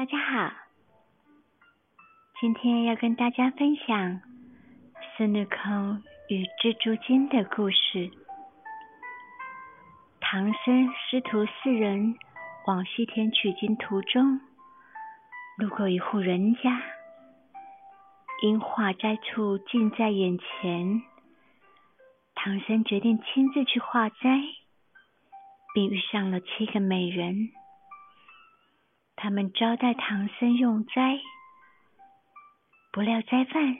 大家好，今天要跟大家分享孙悟空与蜘蛛精的故事。唐僧师徒四人往西天取经途中，路过一户人家，因化斋处近在眼前，唐僧决定亲自去化斋，并遇上了七个美人。他们招待唐僧用斋，不料斋饭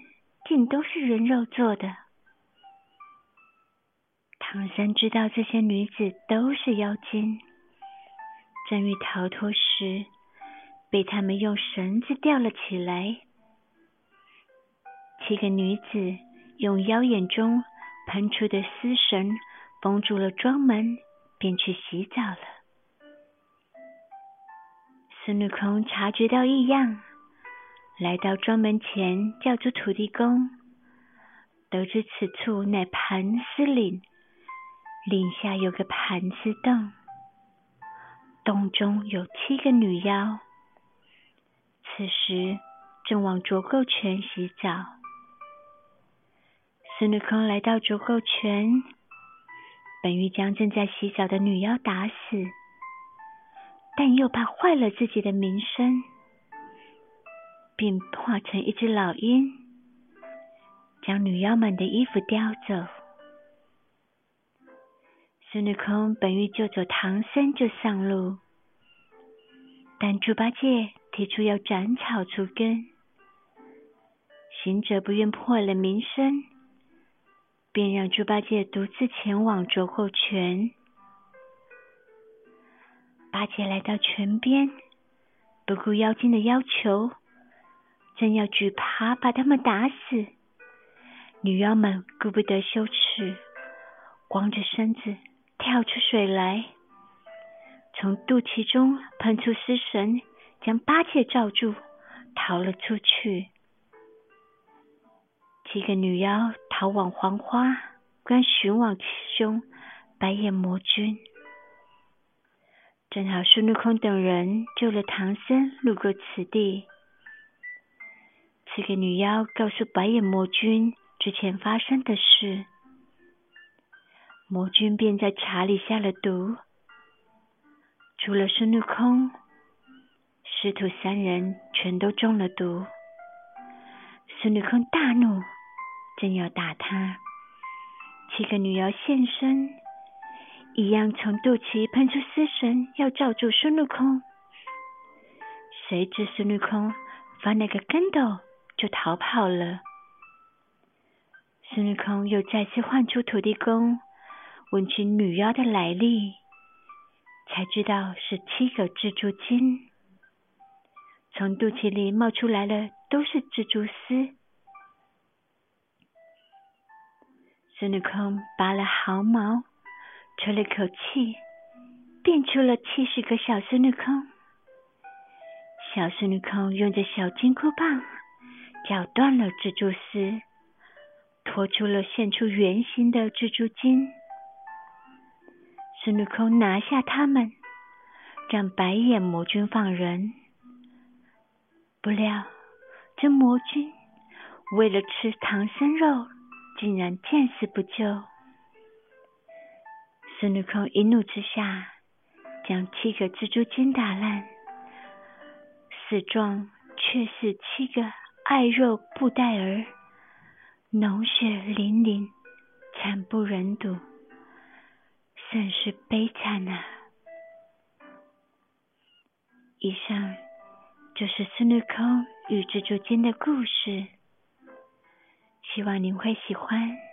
竟都是人肉做的。唐僧知道这些女子都是妖精，正欲逃脱时，被他们用绳子吊了起来。七个女子用妖眼中喷出的丝绳封住了庄门，便去洗澡了。孙悟空察觉到异样，来到庄门前，叫住土地公，得知此处乃盘丝岭，岭下有个盘丝洞，洞中有七个女妖，此时正往浊垢泉洗澡。孙悟空来到浊垢泉，本欲将正在洗澡的女妖打死。但又怕坏了自己的名声，便化成一只老鹰，将女妖们的衣服叼走。孙悟空本欲救走唐僧，就上路，但猪八戒提出要斩草除根，行者不愿破了名声，便让猪八戒独自前往浊垢泉。八戒来到泉边，不顾妖精的要求，正要举耙把他们打死。女妖们顾不得羞耻，光着身子跳出水来，从肚脐中喷出丝绳，将八戒罩住，逃了出去。七个女妖逃往黄花观寻往兄白眼魔君。正好孙悟空等人救了唐僧，路过此地。七个女妖告诉白眼魔君之前发生的事，魔君便在茶里下了毒。除了孙悟空，师徒三人全都中了毒。孙悟空大怒，正要打他，七个女妖现身。一样从肚脐喷出丝绳，要罩住孙悟空。谁知孙悟空翻了个跟斗，就逃跑了。孙悟空又再次唤出土地公，问起女妖的来历，才知道是七个蜘蛛精，从肚脐里冒出来了，都是蜘蛛丝。孙悟空拔了毫毛。吹了口气，变出了七十个小孙悟空。小孙悟空用着小金箍棒绞断了蜘蛛丝，拖出了现出原形的蜘蛛精。孙悟空拿下他们，让白眼魔君放人。不料这魔君为了吃唐僧肉，竟然见死不救。孙悟空一怒之下，将七个蜘蛛精打烂，死状却是七个爱肉布袋儿，脓血淋淋，惨不忍睹，甚是悲惨啊！以上就是孙悟空与蜘蛛精的故事，希望您会喜欢。